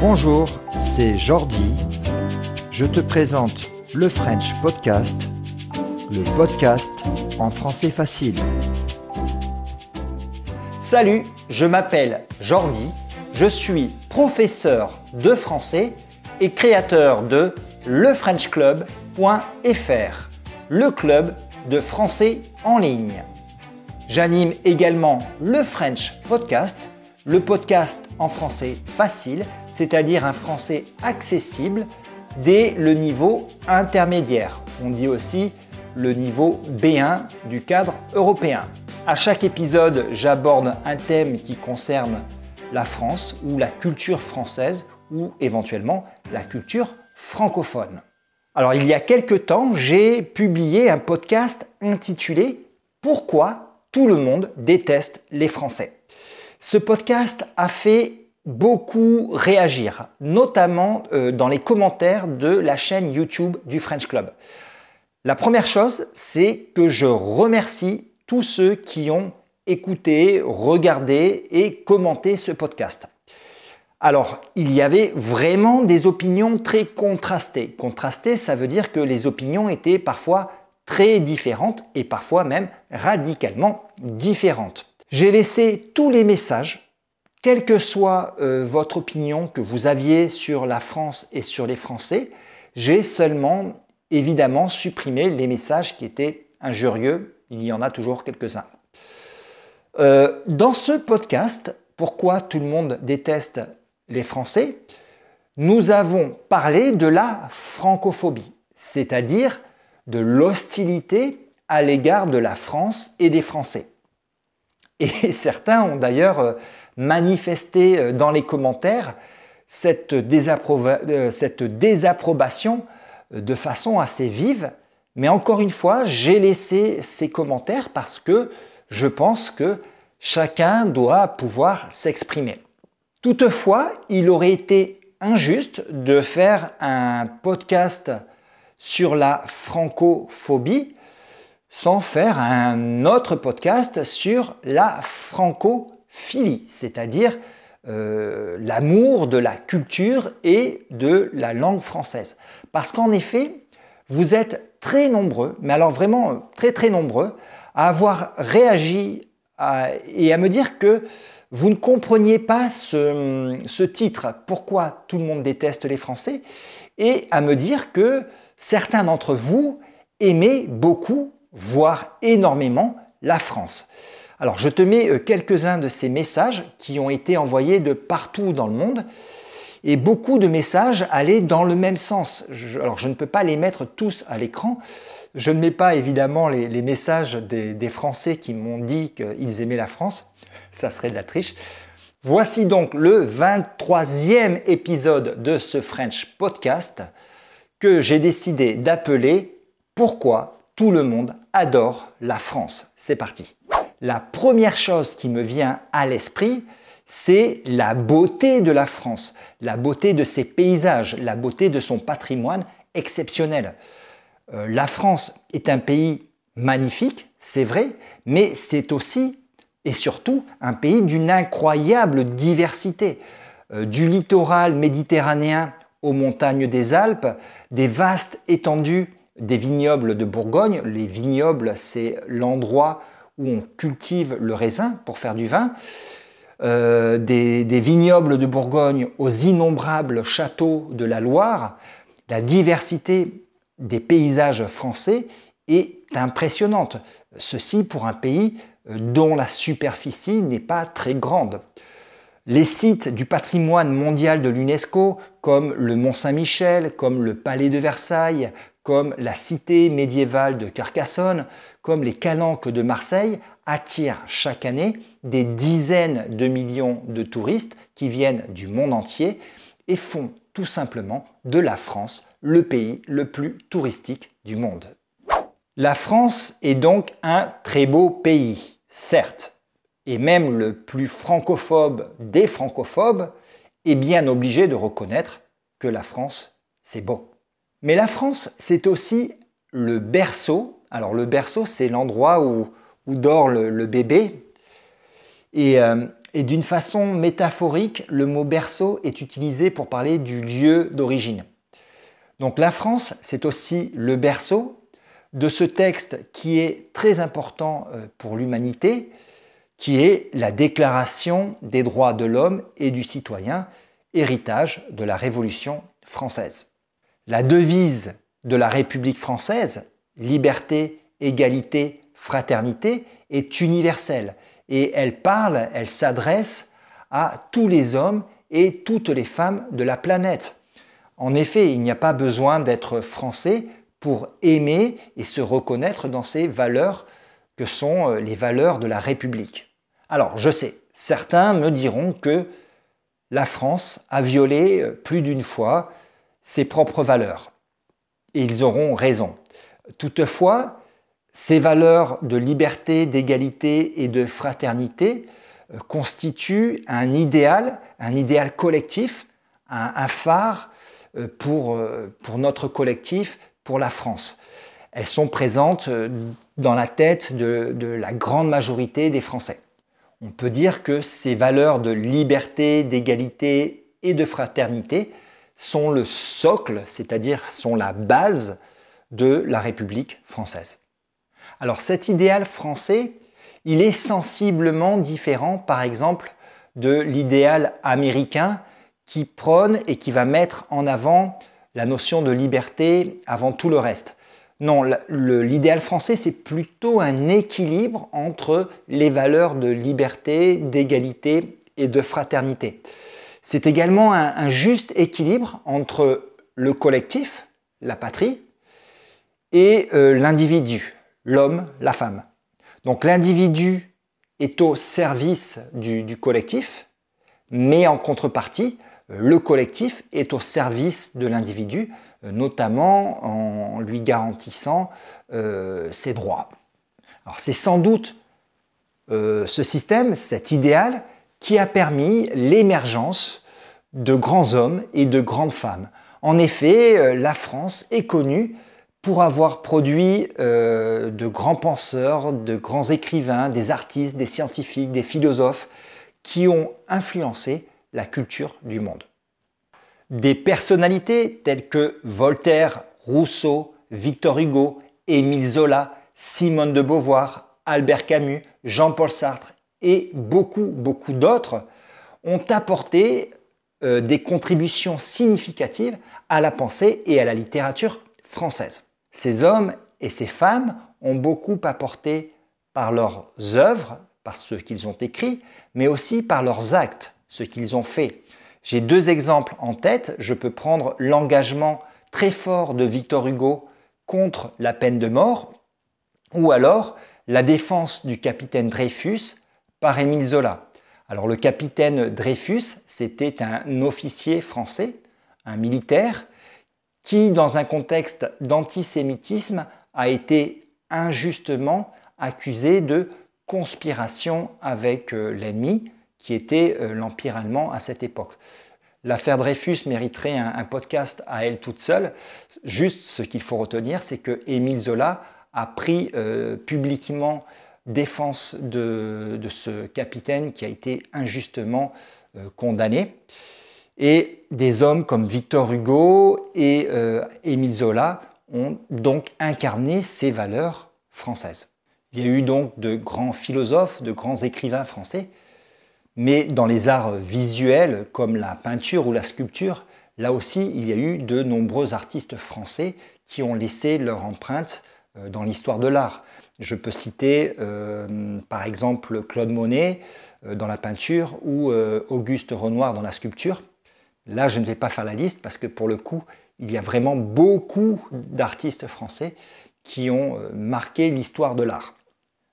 Bonjour, c'est Jordi. Je te présente le French Podcast, le podcast en français facile. Salut, je m'appelle Jordi, je suis professeur de français et créateur de lefrenchclub.fr, le club de français en ligne. J'anime également le French Podcast, le podcast en français facile, c'est-à-dire un français accessible dès le niveau intermédiaire. On dit aussi le niveau B1 du cadre européen. À chaque épisode, j'aborde un thème qui concerne la France ou la culture française ou éventuellement la culture francophone. Alors il y a quelque temps, j'ai publié un podcast intitulé Pourquoi tout le monde déteste les Français? Ce podcast a fait beaucoup réagir, notamment euh, dans les commentaires de la chaîne YouTube du French Club. La première chose, c'est que je remercie tous ceux qui ont écouté, regardé et commenté ce podcast. Alors, il y avait vraiment des opinions très contrastées. Contrastées, ça veut dire que les opinions étaient parfois très différentes et parfois même radicalement différentes. J'ai laissé tous les messages, quelle que soit euh, votre opinion que vous aviez sur la France et sur les Français, j'ai seulement évidemment supprimé les messages qui étaient injurieux. Il y en a toujours quelques-uns. Euh, dans ce podcast, pourquoi tout le monde déteste les Français, nous avons parlé de la francophobie, c'est-à-dire de l'hostilité à l'égard de la France et des Français. Et certains ont d'ailleurs euh, manifesté euh, dans les commentaires cette, euh, cette désapprobation de façon assez vive. Mais encore une fois, j'ai laissé ces commentaires parce que je pense que chacun doit pouvoir s'exprimer. Toutefois, il aurait été injuste de faire un podcast sur la francophobie sans faire un autre podcast sur la francophilie, c'est-à-dire euh, l'amour de la culture et de la langue française. Parce qu'en effet, vous êtes très nombreux, mais alors vraiment très très nombreux, à avoir réagi et à me dire que vous ne compreniez pas ce, ce titre, pourquoi tout le monde déteste les Français, et à me dire que certains d'entre vous aimaient beaucoup, voire énormément, la France. Alors je te mets euh, quelques-uns de ces messages qui ont été envoyés de partout dans le monde. Et beaucoup de messages allaient dans le même sens. alors je ne peux pas les mettre tous à l'écran. Je ne mets pas évidemment les, messages des, des, Français qui m'ont dit qu'ils aimaient la France. Ça serait de la triche. Voici donc le 23e épisode de ce French podcast que j'ai décidé d'appeler Pourquoi tout le monde adore la France. C'est parti. La première chose qui me vient à l'esprit, c'est la beauté de la France, la beauté de ses paysages, la beauté de son patrimoine exceptionnel. Euh, la France est un pays magnifique, c'est vrai, mais c'est aussi et surtout un pays d'une incroyable diversité. Euh, du littoral méditerranéen aux montagnes des Alpes, des vastes étendues des vignobles de Bourgogne. Les vignobles, c'est l'endroit où on cultive le raisin pour faire du vin. Euh, des, vignobles de Bourgogne aux innombrables châteaux de la Loire. La diversité des paysages français est impressionnante. Ceci pour un pays euh, dont la superficie n'est pas très grande. Les sites du patrimoine mondial de l'UNESCO, comme le Mont Saint-Michel, comme le Palais de Versailles, comme la cité médiévale de Carcassonne, comme les calanques de Marseille, attirent chaque année des dizaines de millions de touristes qui viennent du monde entier et font tout simplement de la France le pays le plus touristique du monde. La France est donc un très beau pays, certes, et même le plus francophobe des francophobes, est bien obligé de reconnaître que la France, c'est beau. Mais la France, c'est aussi le berceau. Alors le berceau, c'est l'endroit où, dort le, bébé. Et euh, Et d'une façon métaphorique, le mot berceau est utilisé pour parler du lieu d'origine. Donc la France, c'est aussi le berceau de ce texte qui est très important euh, pour l'humanité, qui est la Déclaration des droits de l'homme et du citoyen, héritage de la Révolution française. La devise de la République française, liberté, égalité, fraternité, est universelle et elle parle, elle s'adresse à tous les hommes et toutes les femmes de la planète. En effet, il n'y a pas besoin d'être français pour aimer et se reconnaître dans ces valeurs que sont euh, les valeurs de la République. Alors, je sais, certains me diront que la France a violé euh, plus d'une fois ses propres valeurs. Et ils auront raison. Toutefois, ces valeurs de liberté, d'égalité et de fraternité euh, constituent un idéal, un idéal collectif, un, phare euh, pour, pour notre collectif, pour la France. Elles sont présentes dans la tête de, de la grande majorité des Français. On peut dire que ces valeurs de liberté, d'égalité et de fraternité sont le socle, c'est-à-dire sont la base de la République française. Alors cet idéal français, il est sensiblement différent par exemple de l'idéal américain qui prône et qui va mettre en avant la notion de liberté avant tout le reste. Non, l'idéal français, c'est plutôt un équilibre entre les valeurs de liberté, d'égalité et de fraternité. C'est également un, juste équilibre entre le collectif, la patrie, et euh, l'individu, l'homme, la femme. Donc l'individu est au service du, collectif, mais en contrepartie, le collectif est au service de l'individu, euh, notamment en lui garantissant euh, ses droits. C'est sans doute ce système, cet idéal, qui a permis l'émergence de grands hommes et de grandes femmes. En effet, euh, la France est connue pour avoir produit euh, de grands penseurs, de grands écrivains, des artistes, des scientifiques, des philosophes qui ont influencé la culture du monde. Des personnalités telles que Voltaire, Rousseau, Victor Hugo, Émile Zola, Simone de Beauvoir, Albert Camus, Jean-Paul Sartre et beaucoup, beaucoup d'autres ont apporté euh, des contributions significatives à la pensée et à la littérature française. Ces hommes et ces femmes ont beaucoup apporté par leurs œuvres, par ce qu'ils ont écrit, mais aussi par leurs actes, ce qu'ils ont fait. J'ai deux exemples en tête. Je peux prendre l'engagement très fort de Victor Hugo contre la peine de mort, ou alors la défense du capitaine Dreyfus par Émile Zola. Alors le capitaine Dreyfus, c'était un officier français, un militaire, qui, dans un contexte d'antisémitisme, a été injustement accusé de conspiration avec euh, l'ennemi, qui était euh, l'Empire allemand à cette époque. L'affaire Dreyfus mériterait un, podcast à elle toute seule. Juste ce qu'il faut retenir, c'est que Émile Zola a pris euh, publiquement défense de, ce capitaine qui a été injustement euh, condamné. Et des hommes comme Victor Hugo et euh, Émile Zola ont donc incarné ces valeurs françaises. Il y a eu donc de grands philosophes, de grands écrivains français, mais dans les arts visuels comme la peinture ou la sculpture, là aussi, il y a eu de nombreux artistes français qui ont laissé leur empreinte euh, dans l'histoire de l'art. Je peux citer euh, par exemple Claude Monet euh, dans la peinture ou euh, Auguste Renoir dans la sculpture. Là, je ne vais pas faire la liste parce que pour le coup, il y a vraiment beaucoup d'artistes français qui ont marqué l'histoire de l'art.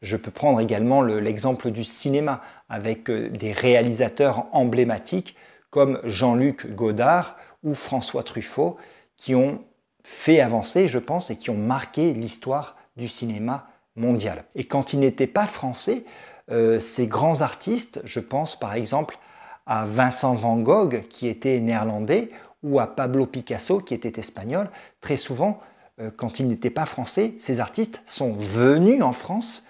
Je peux prendre également l'exemple du cinéma avec des réalisateurs emblématiques comme Jean-Luc Godard ou François Truffaut qui ont fait avancer, je pense, et qui ont marqué l'histoire du cinéma Et quand ils n'étaient pas français, euh, ces grands artistes, je pense par exemple à Vincent van Gogh qui était néerlandais ou à Pablo Picasso qui était espagnol, très souvent, euh, quand ils n'étaient pas français, ces artistes sont venus en France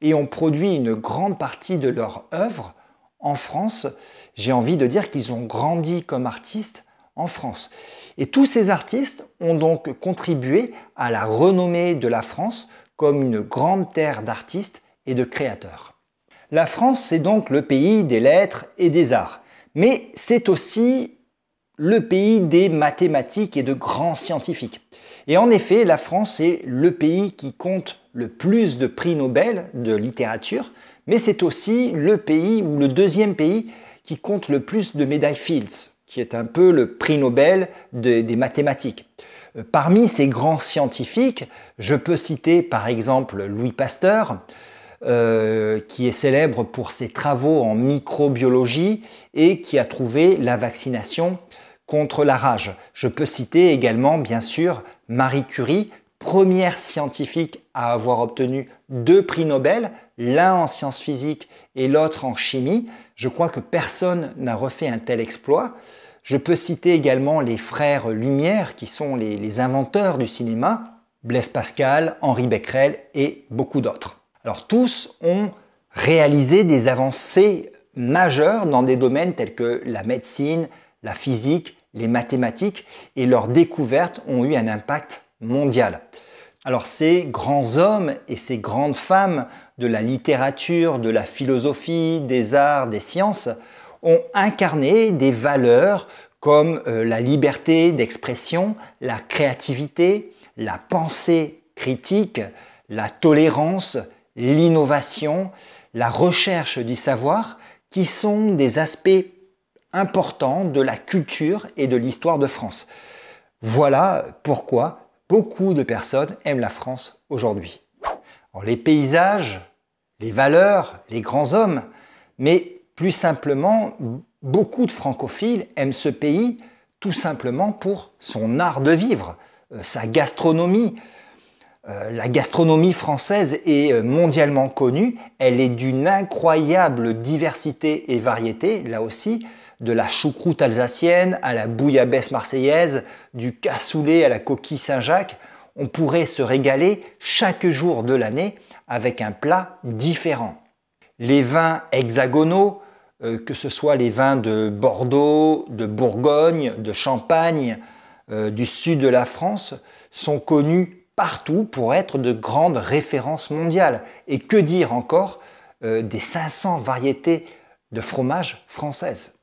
et ont produit une grande partie de leur œuvre en France, j'ai envie de dire qu'ils ont grandi comme artistes en France. Et tous ces artistes ont donc contribué à la renommée de la France comme une grande terre d'artistes et de créateurs. La France, c'est donc le pays des lettres et des arts, mais c'est aussi le pays des mathématiques et de grands scientifiques. Et en effet, la France est le pays qui compte le plus de prix Nobel de littérature, mais c'est aussi le pays ou le deuxième pays qui compte le plus de médailles Fields, qui est un peu le prix Nobel des mathématiques. Parmi ces grands scientifiques, je peux citer par exemple Louis Pasteur, euh, qui est célèbre pour ses travaux en microbiologie et qui a trouvé la vaccination contre la rage. Je peux citer également, bien sûr, Marie Curie, première scientifique à avoir obtenu deux prix Nobel, l'un en sciences physiques et l'autre en chimie. Je crois que personne n'a refait un tel exploit. Je peux citer également les frères Lumière, qui sont les, inventeurs du cinéma, Blaise Pascal, Henri Becquerel et beaucoup d'autres. Alors tous ont réalisé des avancées majeures dans des domaines tels que la médecine, la physique, les mathématiques, et leurs découvertes ont eu un impact mondial. Alors ces grands hommes et ces grandes femmes de la littérature, de la philosophie, des arts, des sciences ont incarné des valeurs comme euh, la liberté d'expression, la créativité, la pensée critique, la tolérance, l'innovation, la recherche du savoir, qui sont des aspects importants de la culture et de l'histoire de France. Voilà pourquoi beaucoup de personnes aiment la France aujourd'hui. Les paysages, les valeurs, les grands hommes, mais plus simplement, beaucoup de francophiles aiment ce pays tout simplement pour son art de vivre, euh, sa gastronomie. Euh, la gastronomie française est euh, mondialement connue, elle est d'une incroyable diversité et variété, là aussi, de la choucroute alsacienne à la bouillabaisse marseillaise, du cassoulet à la coquille Saint-Jacques, on pourrait se régaler chaque jour de l'année avec un plat différent. Les vins hexagonaux, que ce soit les vins de Bordeaux, de Bourgogne, de Champagne, euh, du sud de la France, sont connus partout pour être de grandes références mondiales. Et que dire encore euh, des 500 variétés de fromages françaises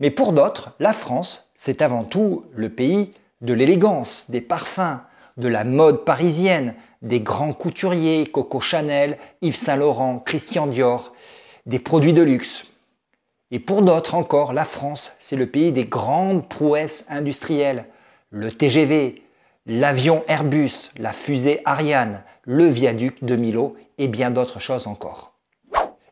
mais pour d'autres, la France, c'est avant tout le pays de l'élégance, des parfums, de la mode parisienne, des grands couturiers, Coco Chanel, Yves Saint Laurent, Christian Dior, des produits de luxe. Et pour d'autres encore, la France, c'est le pays des grandes prouesses industrielles, le TGV, l'avion Airbus, la fusée Ariane, le viaduc de Milo et bien d'autres choses encore.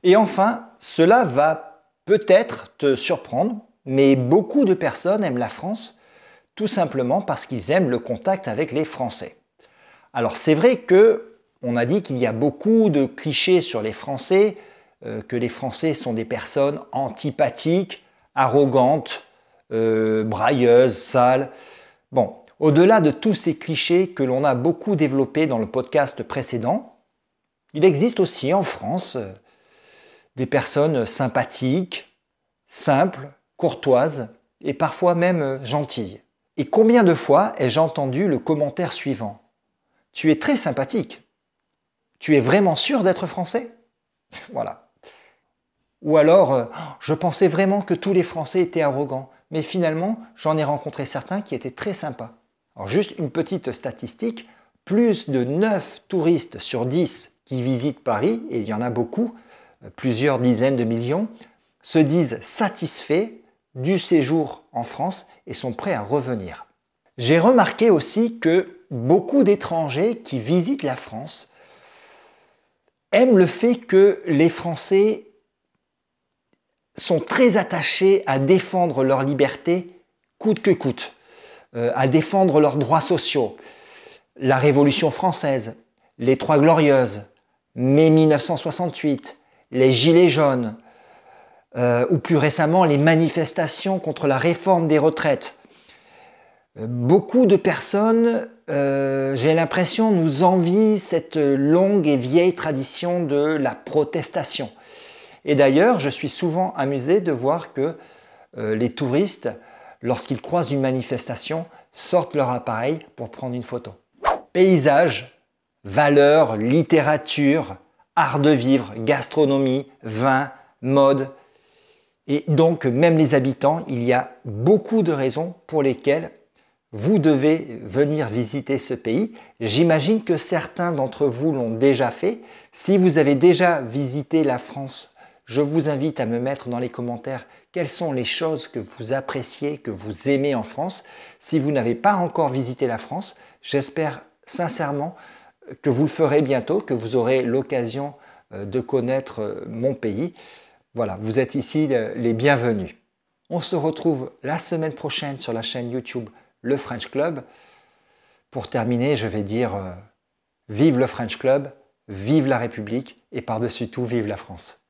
Et enfin, cela va peut-être te surprendre, mais beaucoup de personnes aiment la France tout simplement parce qu'ils aiment le contact avec les Français. Alors c'est vrai que on a dit qu'il y a beaucoup de clichés sur les Français, euh, que les Français sont des personnes antipathiques, arrogantes, euh, brailleuses, sales. Bon, au-delà de tous ces clichés que l'on a beaucoup développés dans le podcast précédent, il existe aussi en France euh, des personnes sympathiques, simples, courtoise et parfois même euh, gentille. Et combien de fois ai-je entendu le commentaire suivant Tu es très sympathique. Tu es vraiment sûr d'être français? Voilà. Ou alors, euh, je pensais vraiment que tous les Français étaient arrogants, mais finalement, j'en ai rencontré certains qui étaient très sympas. Alors juste une petite statistique, plus de 9 touristes sur 10 qui visitent Paris, et il y en a beaucoup, euh, plusieurs dizaines de millions, se disent satisfaits du séjour en France et sont prêts à revenir. J'ai remarqué aussi que beaucoup d'étrangers qui visitent la France aiment le fait que les Français sont très attachés à défendre leur liberté coûte que coûte, euh, à défendre leurs droits sociaux. La Révolution française, les Trois Glorieuses, mai 1968, les Gilets jaunes, euh, ou plus récemment les manifestations contre la réforme des retraites. Euh, beaucoup de personnes, j'ai l'impression, nous envient cette longue et vieille tradition de la protestation. Et d'ailleurs, je suis souvent amusé de voir que euh, les touristes, lorsqu'ils croisent une manifestation, sortent leur appareil pour prendre une photo. Paysage, valeurs, littérature, art de vivre, gastronomie, vin, mode. Et donc, même les habitants, il y a beaucoup de raisons pour lesquelles vous devez venir visiter ce pays. J'imagine que certains d'entre vous l'ont déjà fait. Si vous avez déjà visité la France, je vous invite à me mettre dans les commentaires quelles sont les choses que vous appréciez, que vous aimez en France. Si vous n'avez pas encore visité la France, j'espère sincèrement que vous le ferez bientôt, que vous aurez l'occasion euh, de connaître euh, mon pays. Voilà, vous êtes ici les bienvenus. On se retrouve la semaine prochaine sur la chaîne YouTube Le French Club. Pour terminer, je vais dire euh, vive le French Club, vive la République et par-dessus tout, vive la France.